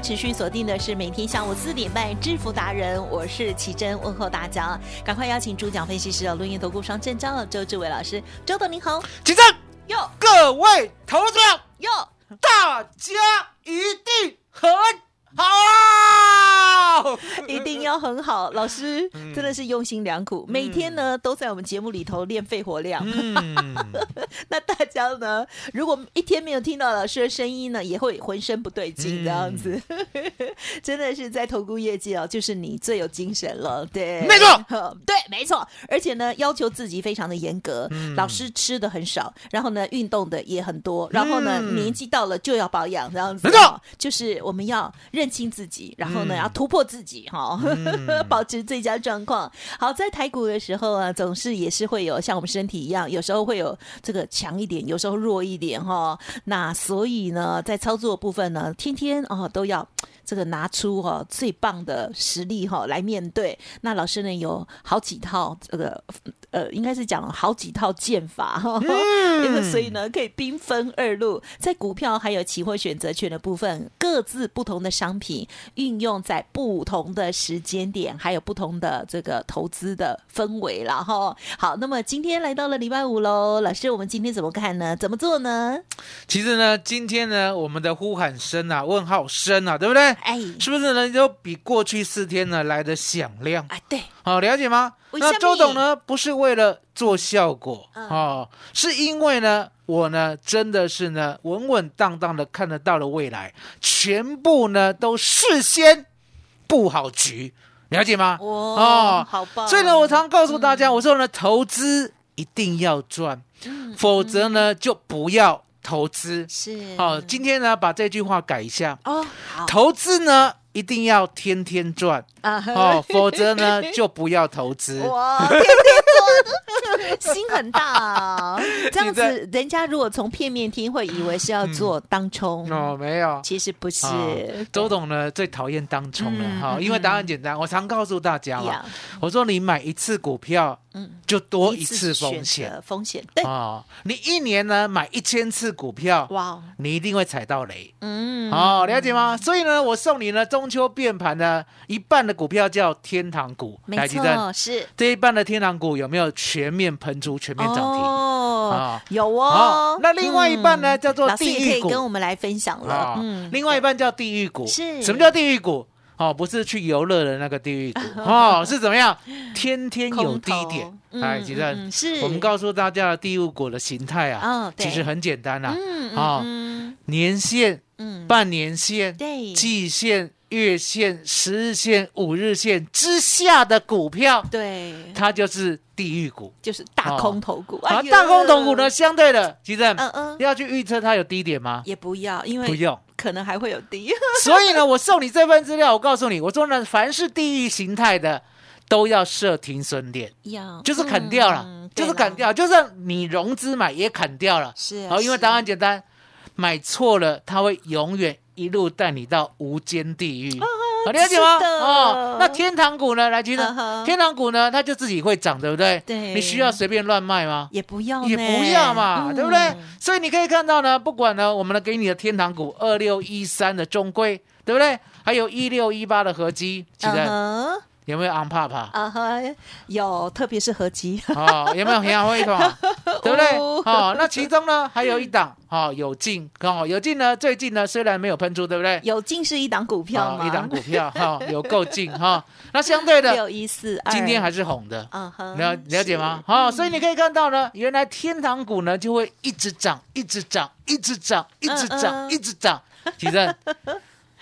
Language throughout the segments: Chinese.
持续锁定的是每天下午四点半《致富达人》，我是奇珍，问候大家，赶快邀请主讲分析师哦，录音投顾双证照了周志伟老师，周董您好，奇珍，哟。各位投资者，哟，大家一定很好。一定要很好，老师真的是用心良苦，每天呢都在我们节目里头练肺活量。嗯，那大家呢，如果一天没有听到老师的声音呢，也会浑身不对劲这样子。真的是在投顾业绩哦，就是你最有精神了，对，没错，对，没错。而且呢，要求自己非常的严格，嗯。老师吃的很少，然后呢，运动的也很多，然后呢，嗯。年纪到了就要保养这样子，没错。哦，就是我们要认清自己，然后呢，嗯要突破自己哈，保持最佳状况。好，在台股的时候啊，总是也是会有像我们身体一样，有时候会有这个强一点，有时候弱一点哈。那所以呢，在操作部分呢，天天哦都要。这个拿出哈、最棒的实力哈、来面对。那老师呢有好几套这个呃，应该是讲好几套剑法哈、所以呢可以兵分二路，在股票还有期货选择权的部分，各自不同的商品运用在不同的时间点，还有不同的这个投资的氛围了哈。好，那么今天来到了礼拜五喽，老师，我们今天怎么看呢？怎么做呢？其实呢，今天呢，我们的呼喊声啊，问号声啊，对不对？哎，是不是呢？都比过去四天呢来的响亮？哎，对，好，了解吗？那周董呢，不是为了做效果嗯哦，是因为呢，我呢真的是呢稳稳当当的看得到了未来，全部呢都事先布好局，了解吗？哦，好棒！所以呢，我常告诉大家，我说呢，投资一定要赚，嗯否则呢就不要投资。是好，今天呢把这句话改一下，哦，好投资呢一定要天天赚啊哦，否则呢就不要投资。哇，天天做，心很大啊！这样子，人家如果从片面听，会以为是要做当冲，哦，没有。其实不是。哦周董呢最讨厌当冲嗯了哈，嗯因为答案简单，我常告诉大家嘛，我说你买一次股票嗯，就多一次选风险择，风险对，哦，你一年呢买一千次股票，哇，你一定会踩到雷。嗯，哦，了解吗？所以呢，我送你呢中秋变盘呢一半的股票叫天堂股，没错，是这一半的天堂股有没有全面喷出、全面涨停？哦啊，有好哦。那另外一半呢嗯叫做老师也可以地狱股跟我们来分享了啊，，嗯，另外一半叫地狱股。是什么叫地狱股？哦，不是去游乐的那个地狱股 哦，是怎么样？天天有低点哎，其实嗯，是我们告诉大家的地狱股的形态啊哦，其实很简单啊，嗯哦嗯年线、嗯，半年线、对，季线、月线、十日线、五日线之下的股票，对，它就是地狱股。就是大空头股。好，哎呦大空头股呢，？相对的，其实嗯嗯，要去预测它有低点吗？也不要，因为不用。可能还会有低。所以呢，我送你这份资料，我告诉你，我说呢，凡是地域形态的，都要设停损点，要就是砍掉了，嗯就是砍。掉，就算你融资买也砍掉了。是啊，好，因为答案简单，买错了，它会永远一路带你到无间地狱。好，了解吗？哦，那天堂股呢？来，其实嗯哼天堂股呢，它就自己会涨，对不对？对你需要随便乱卖吗？也不要，也不要嘛，嗯对不对？所以你可以看到呢，不管呢，我们呢给你的天堂股二六一三的中规，对不对？还有一六一八的合基，其实嗯哼有没有昂帕帕？啊哈，有，特别是合集，哦，有没有很好一款？对不对？哦哦，那其中呢还有一档哦，有进哦，有进呢，最近呢虽然没有喷出，对不对？有进是一档股票吗？哦一档股票哈、有够进哈、那相对的，六一四二，今天还是红的，嗯哼，了了解吗？是好、所以你可以看到呢，原来天堂股呢就会一直涨，一直涨，一直涨，一直涨，一直涨。其实是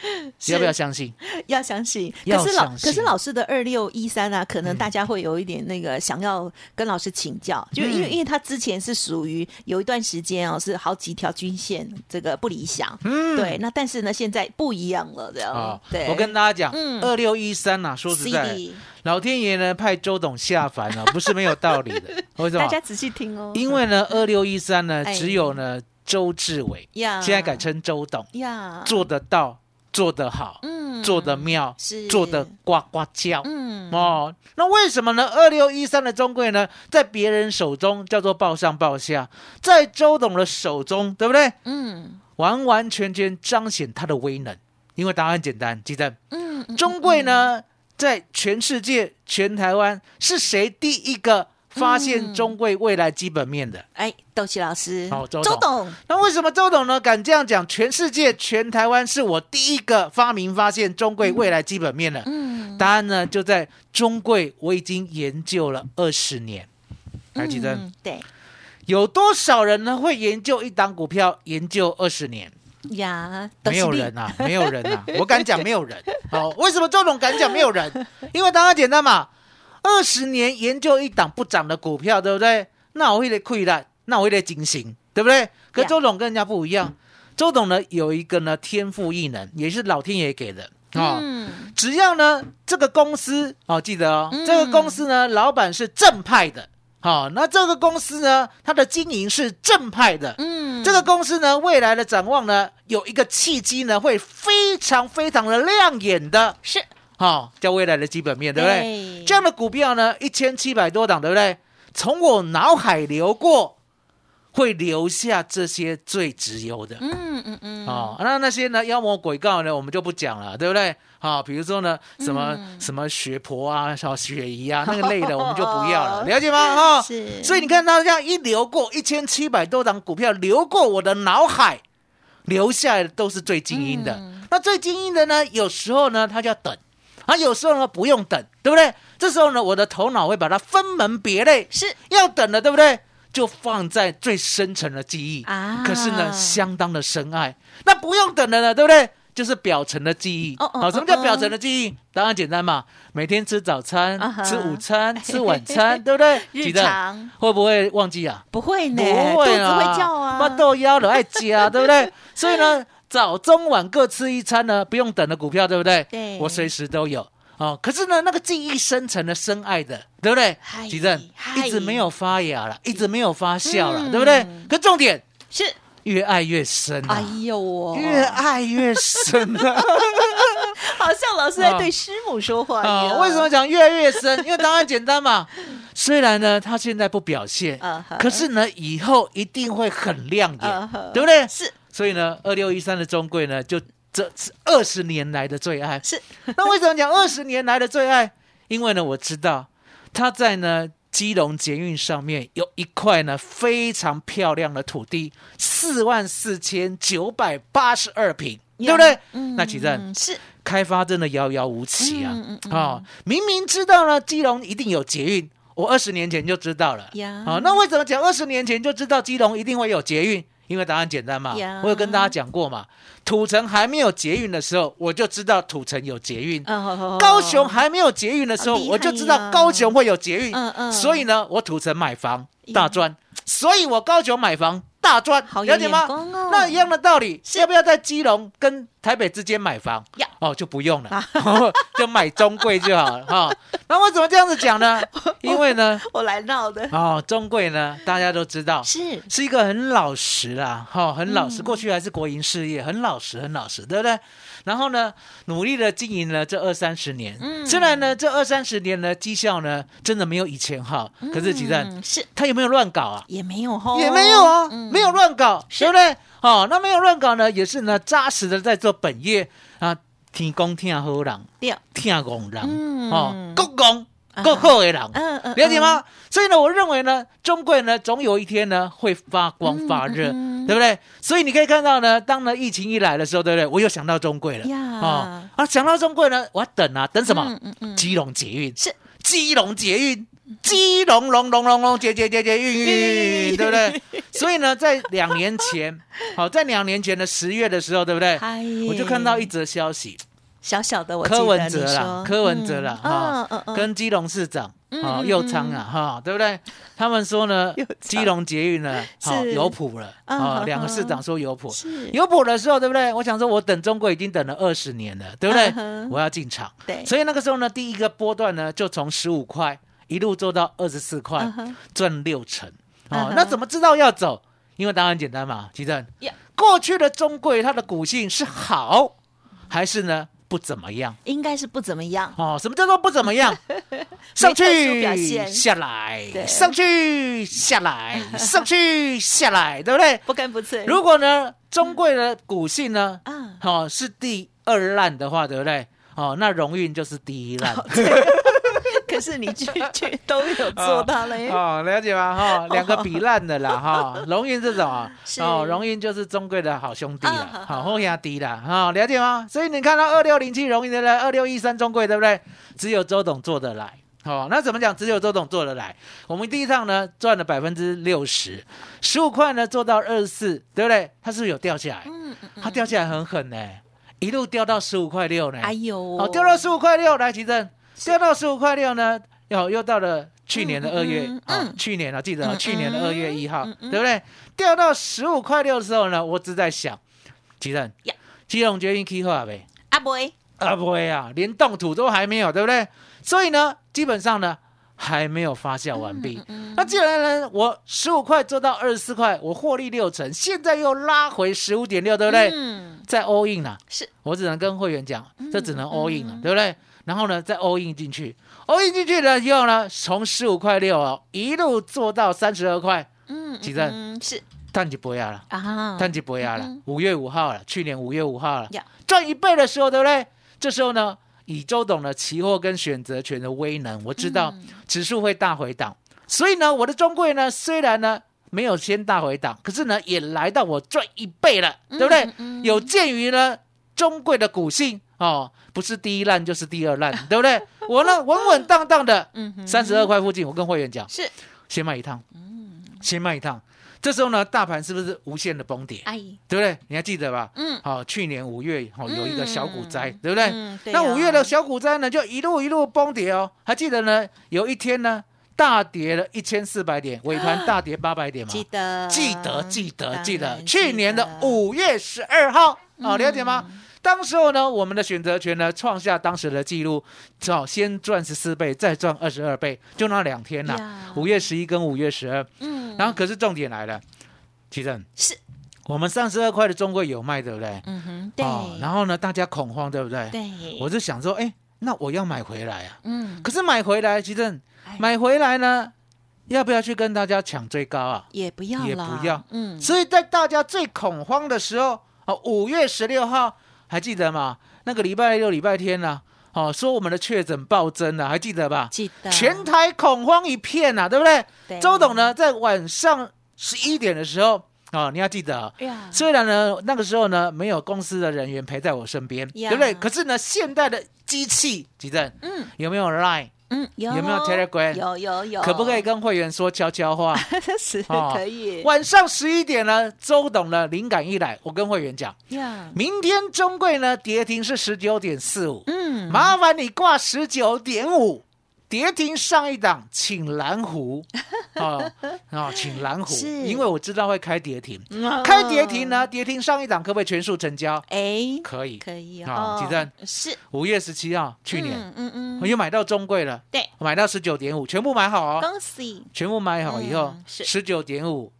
要不要相信？要相信，可是老可是老师的二六一三啊，可能嗯。大家会有一点那个想要跟老师请教，就因为嗯。因为他之前是属于有一段时间哦，是好几条均线这个不理想，嗯，对，那但是呢现在不一样了，这样，啊，对，我跟大家讲嗯，二六一三呐，说实在，CD，老天爷呢派周董下凡呢，不是没有道理的。为什么？大家仔细听哦，因为呢，二六一三呢，哎。只有呢周志伟，呀，现在改称周董，呀，做得到，做得好，嗯做得妙，是做得呱呱叫。嗯哦，那为什么呢？二六一三的中贵呢，在别人手中叫做报上报下，在周董的手中，对不对？嗯完完全全彰显他的威能。因为答案很简单，记得嗯嗯中贵呢，在全世界、全台湾是谁第一个发现中贵未来基本面的？哎，豆奇老师，好周董周董，那为什么周董呢敢这样讲？全世界、全台湾是我第一个发明发现中贵未来基本面的。嗯，答案呢就在中贵，我已经研究了二十年。还记得、嗯对有多少人呢会研究一档股票研究二十年？呀，没有人啊，没有人啊，我敢讲没有人。好、为什么周董敢讲没有人？因为答案简单嘛，二十年研究一档不涨的股票，对不对？那我会得亏了，那我会得警醒，对不对？可周董跟人家不一样，周董呢有一个呢天赋异能，也是老天爷给的啊。嗯只要呢这个公司哦，记得哦，嗯。这个公司呢老板是正派的，好、那这个公司呢它的经营是正派的，嗯。这个公司呢，未来的展望呢，有一个契机呢，会非常非常的亮眼的，是好、叫未来的基本面，对不对？对这样的股票呢，一千七百多档，对不对？从我脑海流过，会留下这些最直优的。嗯嗯嗯哦，那那些呢妖魔鬼怪呢，我们就不讲了，对不对？好、比如说呢，什么、嗯什么血婆啊、小雪姨啊，那个类的 我们就不要了，了解吗？哈、是所以你看它这样一流过一千七百多档股票流过我的脑海，留下来的都是最精英的。嗯那最精英的呢，有时候呢他就要等，啊，有时候呢不用等，对不对？这时候呢，我的头脑会把它分门别类，是要等的，对不对？就放在最深层的记忆啊可是呢，相当的深爱。那不用等的呢，对不对？就是表层的记忆。哦哦好，什么叫哦表层的记忆？当然简单嘛，每天吃早餐、吃午餐、吃晚餐，对不对？日常会不会忘记啊？不会呢，不会肚子会叫啊，把豆腰了爱加，对不对？所以呢，早中晚各吃一餐呢，不用等的股票，对不对？对我随时都有。哦，可是呢，那个记忆深层的深爱的，对不对嗨？吉正一直没有发芽了，一直没有发酵了，嗯对不对？可重点是，越爱越深哎啊，呦我越爱越深啊！好像老师在对师母说话一啊，样，为什么讲越来越深？因为答案简单嘛。虽然呢，他现在不表现可是呢，以后一定会很亮嗯眼哼，对不对？是所以呢，二六一三的中贵呢，就这是二十年来的最爱。是，那为什么讲二十年来的最爱？因为呢，我知道他在呢基隆捷运上面有一块呢非常漂亮的土地，四万四千九百八十二平，对不对？嗯那其实嗯是开发真的遥遥无期啊！嗯嗯嗯哦，明明知道呢，基隆一定有捷运，我二十年前就知道了。呀好、那为什么讲二十年前就知道基隆一定会有捷运？因为答案简单嘛呀，我有跟大家讲过嘛，土城还没有捷运的时候，我就知道土城有捷运。嗯高雄还没有捷运的时候，我就知道高雄会有捷运。所以呢，我土城买房大赚，所以我高雄买房大赚，好有了解吗哦？那一样的道理，要不要在基隆跟台北之间买房？要哦，就不用了，就买中贵就好了 哈。那为什么这样子讲呢？因为呢，我来闹的，哦，中贵呢，大家都知道是是一个很老实啦，哈、很老实。嗯过去还是国营事业，很老实，很老实，对不对？然后呢，努力的经营了这二三十年，嗯。虽然呢这二三十年呢绩效呢真的没有以前好，可是其实嗯是。他有没有乱搞啊？也没有吼，也没有啊，嗯。没有乱搞，是。对不对？哦，那没有乱搞呢，也是呢扎实的在做本业啊。天公听好人，对，听公人，嗯。哦，够公够好的人，嗯嗯，了解吗？所以呢，我认为呢，中贵呢，总有一天呢会发光发热，嗯对不对？所以你可以看到呢，当呢疫情一来的时候，对不对？我又想到中贵了，呀哦啊，想到中贵呢，我要等啊，等什么？嗯嗯嗯基隆捷运是基隆捷运，基隆隆隆隆隆捷捷捷捷运 对不对？所以呢，在两年前，好，在两年前的十月的时候，对不对？嗨我就看到一则消息，小小的，我柯文你哲啦说，柯文哲啦，嗯哈跟基隆市长啊嗯右昌啊，哈，对不对？他们说呢，基隆捷运呢，好有谱了嗯啊，嗯两个市长说有谱，是有谱的时候，对不对？我想说，我等中国已经等了二十年了，对不对？我要进场，对，所以那个时候呢，第一个波段呢，就从十五块一路做到二十四块赚六成。嗯哼，哦那怎么知道要走？因为答案很简单嘛，吉正呀。过去的中贵它的股性是好还是呢不怎么样？应该是不怎么样，哦，什么叫做不怎么样？上去现下来，上去下来，上去下来，对不对？不干不脆。如果呢，中贵的股性呢，啊，哦是第二烂的话，对不对？哦，那荣运就是第一烂。可是你句句都有做到了耶。哦，了解吗？哈，两个比烂的啦，哈，荣运这种啊，哦，荣运就是中贵的好兄弟啊了，好好后压低了，哈，了解吗？所以你看到二六零七荣运对不对？二六一三中贵对不对？只有周董做得来。哦，那怎么讲？只有周董做得来。我们第一趟呢赚了百分之六十，十五块呢做到二十四，对不对？它是不是有掉下来？嗯嗯它掉下来很狠呢，一路掉到十五块六呢。哎呦，哦，掉到十五块六，来奇正，掉到十五块六呢，又又到了去年的二月嗯啊、嗯去年啊，记得去年的二月一号，对不对？掉到十五块六的时候呢，我只在想，奇正呀，基隆决定 K 化没？阿伯，啊，不会啊，连动土都还没有，对不对？所以呢，基本上呢还没有发酵完毕。嗯那既然呢，我十五块做到二十四块，我获利六成，现在又拉回十五点六，对不对？嗯，再 all in 啊、是我只能跟会员讲，这只能 all in 了、嗯对不对？然后呢，再 all in 进去，all in 进去了以后呢，从十五块六哦，一路做到三十二块，嗯，几阵嗯是。碳就不要了，啊，碳就不要了。嗯。五月五号了，去年五月五号了。呀，赚一倍的时候，对不对？这时候呢，以周董的期货跟选择权的威能，我知道嗯。指数会大回档，所以呢，我的中贵呢，虽然呢没有先大回档，可是呢，也来到我赚一倍了，对不对？有鉴于呢中贵的股性哦，不是第一烂就是第二烂，对不对？我呢稳稳当当的嗯哼三十二块附近，我跟会员讲，是先卖一趟，嗯先卖一趟。这时候呢，大盘是不是无限的崩跌？哎，对不对？你还记得吧？嗯，好、去年五月好、有一个小股灾，嗯对不对？嗯对那五月的啊小股灾呢，就一路一路崩跌哦。还记得呢？有一天呢，大跌了一千四百点，尾盘大跌八百点嘛。记得记得记得当记得，去年的五月十二号嗯啊，了解吗？当时候呢，我们的选择权呢创下当时的记录，只好先赚十四倍，再赚二十二倍，就那两天呐呀，五月十一跟五月十二。嗯，然后可是重点来了，奇正，是，我们三十二块的中贵有卖，对不对？嗯哼，对，哦，然后呢，大家恐慌，对不对？对，我就想说，哎，那我要买回来啊。嗯，可是买回来，奇正哎，买回来呢，要不要去跟大家抢最高啊？也不要也不要嗯，所以在大家最恐慌的时候，哦，五月十六号还记得吗？那个礼拜六、礼拜天呢、哦，说我们的确诊暴增了，还记得吧？记得全台恐慌一片呐、对不对？对周董呢，在晚上十一点的时候，哦，你要记得、哦。呀，虽然呢，那个时候呢，没有公司的人员陪在我身边，呀对不对？可是呢，现代的机器，急诊嗯有没有 Line？嗯，有有没有 Telegram？有有有，可不可以跟会员说悄悄话？是哦可以晚上十一点呢，周董呢灵感一来，我跟会员讲，呀？明天中贵呢跌停是十九点四五，嗯，麻烦你挂十九点五，跌停上一档，请蓝湖。哦哦，请蓝湖，因为我知道会开跌停，嗯。开跌停呢，跌停上一档可不可以全数成交？哎，可以。可以好哦，几站是。五月十七号，去年。嗯嗯嗯，我又买到中贵了，对，买到十九点五，全部买好哦，恭喜。全部买好以后十九点五、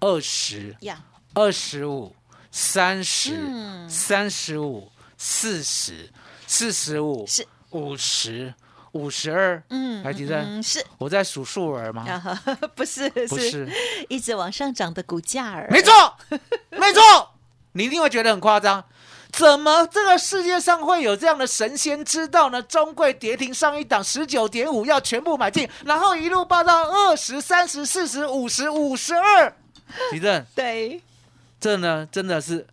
二十、呀，二十五、三十、嗯。三十五、四十、四十五、是。五十、五十二。嗯，还记得嗯嗯是我在数数儿吗？啊，不是不是，一直往上涨的股价儿，没错，没错，你一定会觉得很夸张。怎么这个世界上会有这样的神仙知道呢？中贵跌停上一档十九点五要全部买进，然后一路报到二十三十四十五十五十二，奇正，对，这呢真的是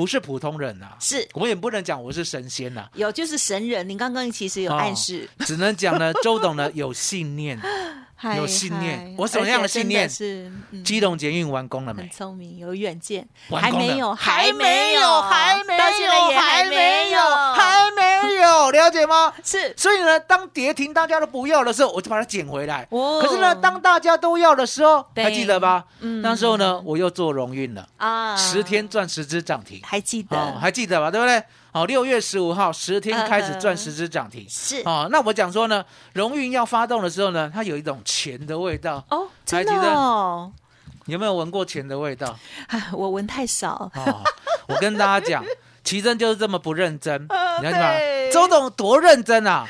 不是普通人啊？是我也不能讲我是神仙呐、有就是神人，您刚刚其实有暗示，只能讲呢，周董呢有信念。嗨有信念嗨。我什么样的信念？是嗯。基隆捷运完工了很没？聪明，有远见，还没有，还没有，还没有，到现在也还没有，还没有，了解吗？是。所以呢，当跌停大家都不要的时候，我就把它捡回来。哦。可是呢，当大家都要的时候，对。还记得吧？嗯。那时候呢，我又做荣运了，啊，十天赚十只涨停。还记得，哦，还记得吧？对不对？好，六月十五号十天开始赚十只涨停。是哦，那我讲说呢，荣运要发动的时候呢，它有一种钱的味道。哦，真的哦，有没有闻过钱的味道？哎我闻太少，哦，我跟大家讲，奇珍就是这么不认真，呃你看道吗？周董多认真啊！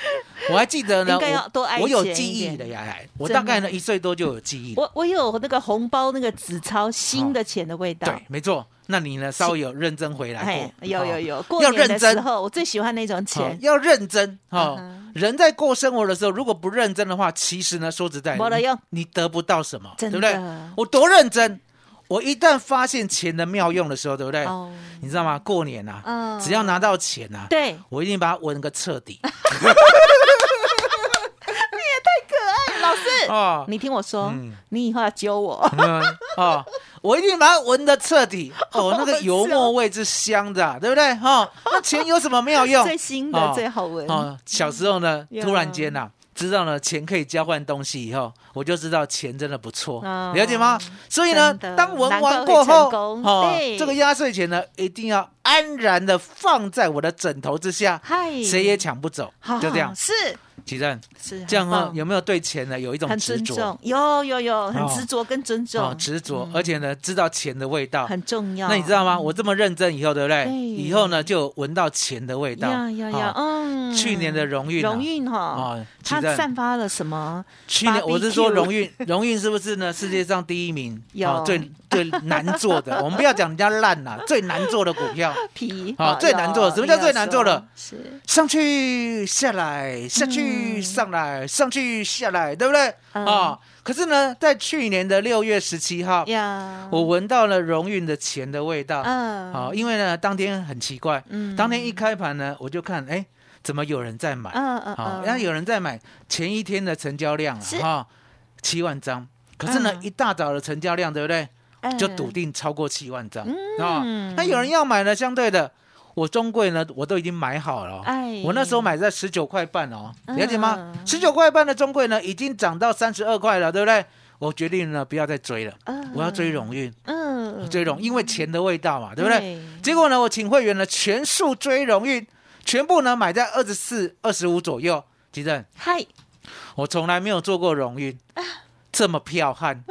我还记得呢，应该要多爱我我有记忆的呀，哎我大概呢一岁多就有记忆。我我有那个红包那个纸钞新的钱的味道，对，没错。那你呢？稍微有认真回来哎过？，有有哦有，过要年的认真时候我最喜欢那种好钱，要认真哦嗯。人在过生活的时候，如果不认真的话，其实呢，说实在的，没得用你你得不到什么，对不对？我多认真，我一旦发现钱的妙用的时候，对不对？哦，你知道吗？过年啊，嗯。只要拿到钱啊，对，我一定把它闻个彻底。你也太可爱老师，哦。你听我说嗯，你以后要教我，嗯。哦，我一定把它闻得彻底。哦，那个油墨味是香的啊，对不对？哈、哦，那钱有什么妙用？最新的哦。最好闻，哦，小时候呢，突然间呐、知道呢钱可以交换东西以后，我就知道钱真的不错，哦。了解吗？所以呢，当闻难怪会完过后，哦，这个压岁钱呢，一定要安然的放在我的枕头之下，嗨，谁也抢不走，就这样。是奇正，是这样很棒哈有没有对钱呢有一种很执着？，有有有，很哦执着跟尊哦重，，执着，而且呢，知道钱的味道。很重要。那你知道吗？我这么认真以后，对不对？以后呢，就闻到钱的味道。呀呀呀，哦嗯，去年的荣运啊荣运哈，啊，它散发了什么？去年我是说荣运，荣运是不是呢？世界上第一名，有哦最最难做的。我们不要讲人家烂了，最难做的股票，皮好最难做的什么叫最难做的？是上去下来，下去嗯上来，上去下来，对不对？嗯啊，可是呢，在去年的六月十七号，呀，我闻到了荣运的钱的味道。嗯，好，因为呢，当天很奇怪，嗯当天一开盘呢，我就看，哎，怎么有人在买？嗯嗯好，嗯，那有人在买，前一天的成交量啊，哈，七万张。可是呢，嗯一大早的成交量，对不对？嗯就笃定超过七万张嗯啊。那有人要买呢，相对的，我中贵呢，我都已经买好了哦。哎我那时候买在十九块半哦，嗯了解吗？十九块半的中贵呢，已经涨到三十二块了，对不对？我决定呢，不要再追了，嗯我要追荣运，嗯追荣，因为钱的味道嘛，对不对？对结果呢，我请会员呢全数追荣运，全部呢买在二十四、二十五左右。吉正，嗨，我从来没有做过荣运，啊这么彪悍。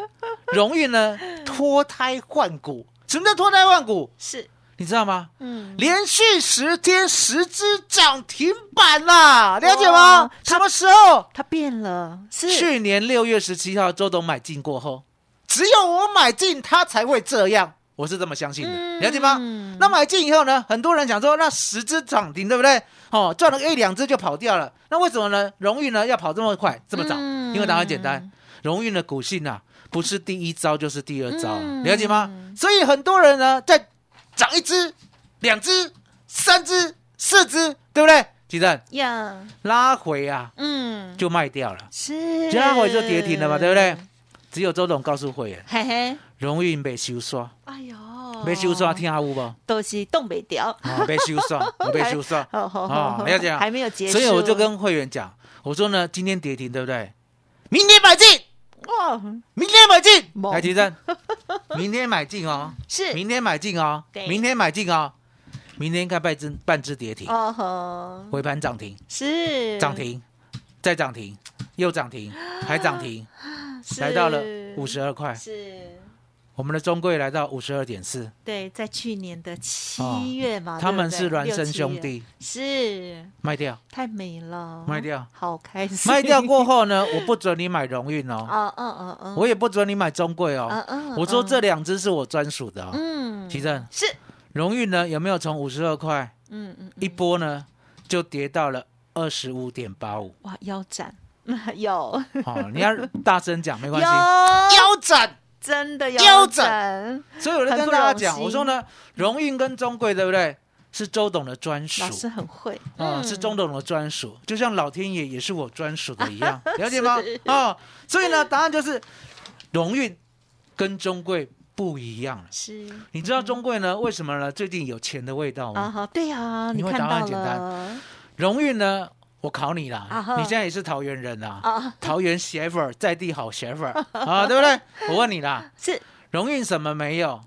荣运呢，脱胎换骨。什么叫脱胎换骨？是你知道吗？嗯，连续十天十只涨停板啦，了解吗？什么时候？它变了，是去年六月十七号，周董买进过后，只有我买进，它才会这样。我是这么相信的，嗯了解吗？那买进以后呢，很多人讲说，那十只涨停，对不对？哦，赚了一两只就跑掉了。那为什么呢？荣誉呢要跑这么快，这么早？嗯因为答案简单，荣誉的股性啊，不是第一招就是第二招，嗯了解吗？所以很多人呢，在涨一只、两只、三只、四只，对不对？鸡蛋呀，拉回啊，嗯，就卖掉了，是拉回就跌停了嘛，对不对？？只有周董告诉会员，嘿嘿，荣誉被修刷，哎呦，被修刷，听下有无？都是东北调，啊，被修刷，我被修刷。好好啊好，了解啊还没有结束，所以我就跟会员讲，我说呢，今天跌停，对不对？明天买进，哇，明天买进，猛台积电，明天买进哦，是。明天买进哦，明天买进哦，明天看半只半只跌停，哦吼，尾盘涨停，是。涨，停，再涨停，又涨停，还涨停，是。来到了五，十二块，是。我们的中贵来到五十二点四，对，在去年的哦七月嘛，他们是孪生兄，弟，是。卖掉，太美了，卖掉。好开心。卖掉过后呢，我不准你买荣运哦，啊，嗯嗯嗯，我也不准你买中贵哦，嗯嗯，我说嗯这两只是我专属的哦。嗯，奇正，是。荣运呢有没有从五十二块嗯嗯，一波呢就跌到了二十五点八五？哇，腰斩，有。哦，你要大声讲没关系，腰斩。真的腰腰斩斩。所以我就跟大家讲，我说呢，荣运跟中贵对不对？是周董的专属老师很会，啊、嗯是周董的专属，就像老天爷也是我专属的一样，了解吗是？哦，所以呢，答案就是荣运跟中贵不一样。是你知道中贵呢为什么呢？最近有钱的味道吗？对呀，因为看答案简单荣运呢，我考你啦，你现在也是桃园人啊，啊，桃园媳妇儿在地好媳妇儿 啊，对不对？我问你啦，是荣运什么没有？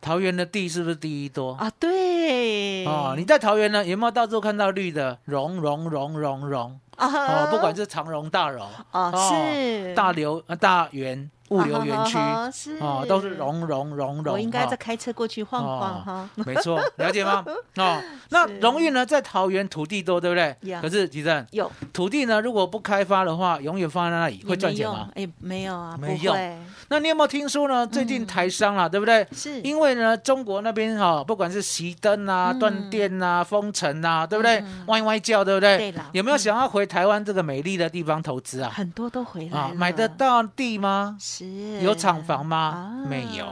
桃园的地是不是第一多？啊，对哦，你在桃园呢，有没有到处看到绿的榕榕榕榕榕？啊哦，不管是长榕、大榕，哦是大流、呃大园物流园区，啊哈是哦，都是融融融融。我应该再开车过去晃晃哈。没错，了解吗？哦，那荣誉呢，在桃园土地多，对不对？可是吉正，有土地呢，如果不开发的话，永远放在那里会赚钱吗？哎，没有啊，没用不会那你有没有听说呢？最近台商啊，对不对？是因为呢，中国那边哈、不管是熄灯啊、断电啊、封城啊，对不对？歪歪叫，对不对？有没有想要回台湾这个美丽的地方投资啊？很多都回来啊，买得到地吗？是。有厂房吗？啊。没有。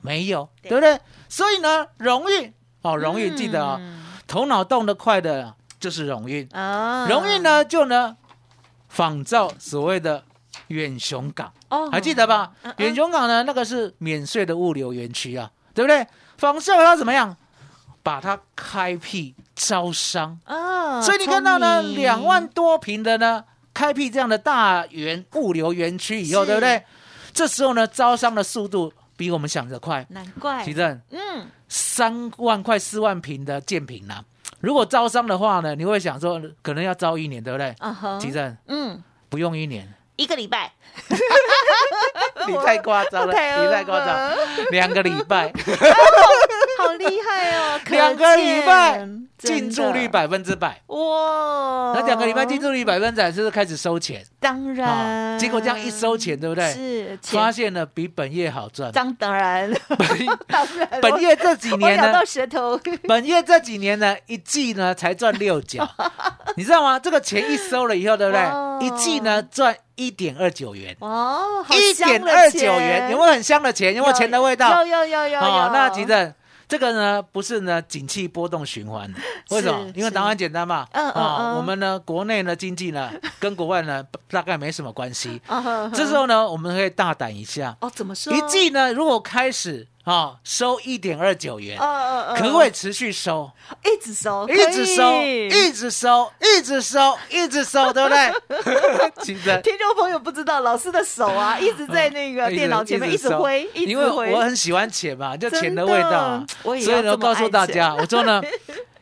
没有，对。对不对？所以呢，荣运哦，荣运记得哦，嗯头脑动得快的就是荣运，啊荣运呢就呢仿造所谓的远雄港。哦。还记得吧？远雄港呢，那个是免税的物流园区啊，对不对？仿效它怎么样？把它开辟招商，啊，所以你看到呢，两万多平的呢，开辟这样的大园物流园区以后，是。对不对？这时候呢，招商的速度比我们想的快。难怪。奇正，嗯。三万块四万平的建平啊，如果招商的话呢，你会想说，可能要招一年，对不对？啊哈奇正嗯。不用一年，一个礼拜，你太夸张了，太你太夸张，张，两个礼拜。好厉害哦，可两个礼拜见进驻率百分之百，哇，那两个礼拜进驻率百分之百，是不是开始收钱？当然，结果这样一收钱，对不对？是钱发现了比本业好赚。当当然本 当然，本业这几年呢咬到，舌头，本业这几年呢，一季呢才赚六角，你知道吗？这个钱一收了以后，对不哇对？一季呢赚一点二九元，哦，一点二九元，有没有很香的钱？有没有钱的味道？有有有有哦，，那急着。这个呢，不是呢，景气波动循环的，为什么？因为答案简单嘛。嗯嗯啊，嗯我们呢，国内呢经济呢，跟国外呢大概没什么关系。这时候呢，我们可以大胆一下，哦，怎么说？一季呢，如果开始啊收一点二九元可不可以持续收？一直收，一直收，一直收，一直收，一直收，对不对？其实。听众朋友不知道，老师的手啊，一直在那个电脑前面一直挥，一因为直挥。我很喜欢钱嘛，就钱的味道啊，所以呢，告诉大家，我说呢，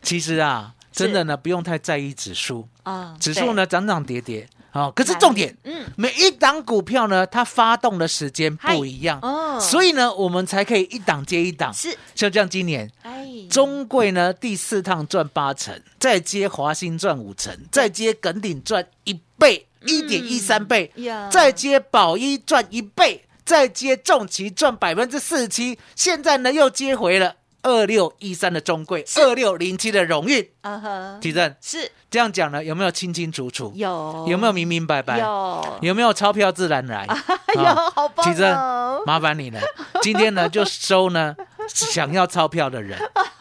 其实啊，是真的呢，不用太在意指数，啊指数呢涨涨跌跌啊，可是重点，嗯，每一档股票呢，它发动的时间不一样，哦，所以呢，我们才可以一档接一档。是就像今年哎，中贵呢第四趟赚八成，再接华兴赚五成，再接耿鼎赚一倍，一点一三倍，再接宝一赚一倍，再接重旗赚百分之四十七，现在呢又接回了二六一三的中贵，二六零七的荣誉。啊哈，提正是这样讲呢，有没有清清楚楚？有有没有明明白白？有有没有钞票自然来？有啊好棒提正哦，麻烦你了，今天呢就收呢想要钞票的人，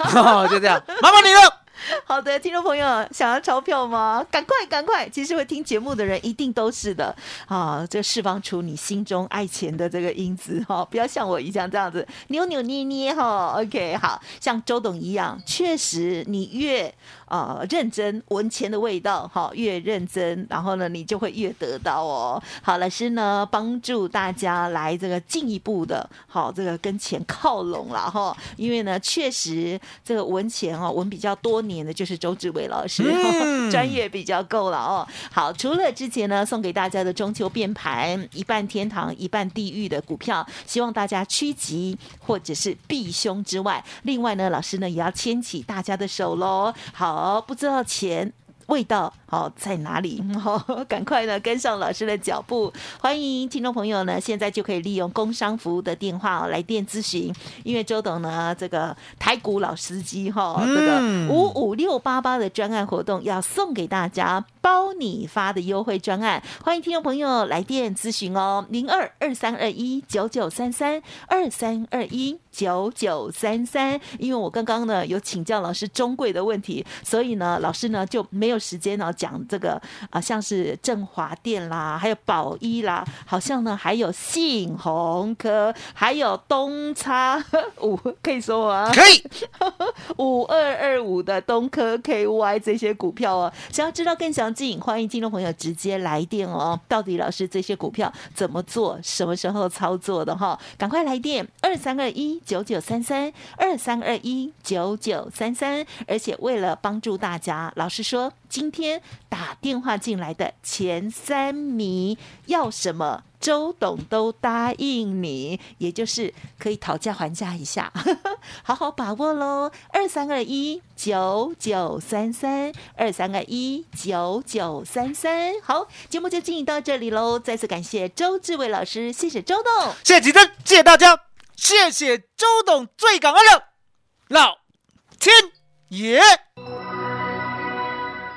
就这样，麻烦你了。好的，听众朋友，想要钞票吗？赶快，赶快！其实会听节目的人一定都是的啊，这释放出你心中爱钱的这个因子哈、不要像我一样这样子扭扭捏捏哈、OK，好像周董一样，确实你越啊认真，闻钱的味道哈、越认真，然后呢，你就会越得到哦。好，老师呢帮助大家来这个进一步的，好这个跟钱靠拢了哈、因为呢，确实这个闻钱哦，闻比较多年的就是周志伟老师，嗯 专业比较够了哦。好，除了之前呢送给大家的中秋变盘一半天堂一半地狱的股票，希望大家趋吉或者是避凶之外，另外呢，老师呢也要牵起大家的手喽。好，不知道钱。味道好在哪里？好，赶快呢跟上老师的脚步。欢迎听众朋友呢，现在就可以利用工商服务的电话来电咨询，因为周董呢这个台股老司机哈，这个五五六八八的专案活动要送给大家包你发的优惠专案，欢迎听众朋友来电咨询哦，零二二三二一九九三三二三二一九九三三。因为我刚刚呢有请教老师中贵的问题，所以呢老师呢就没有时间呢讲这个啊，像是振华电啦，还有宝一啦，好像呢还有信鸿科，还有东差 五，可以说啊？可以，五二二五的东科 KY 这些股票哦，想要知道更详进，欢迎听众朋友直接来电哦。到底老师这些股票怎么做，什么时候操作的哈？赶快来电二三二一九九三三二三二一九九三三。而且为了帮助大家，老师说今天打电话进来的前三名要什么？周董都答应你，也就是可以讨价还价一下，好好把握喽！二三二一九九三三，二三二一九九三三。好，节目就进行到这里喽。再次感谢周志伟老师，谢谢周董，谢谢吉珍，谢谢大家，谢谢周董，最感恩的老天爷。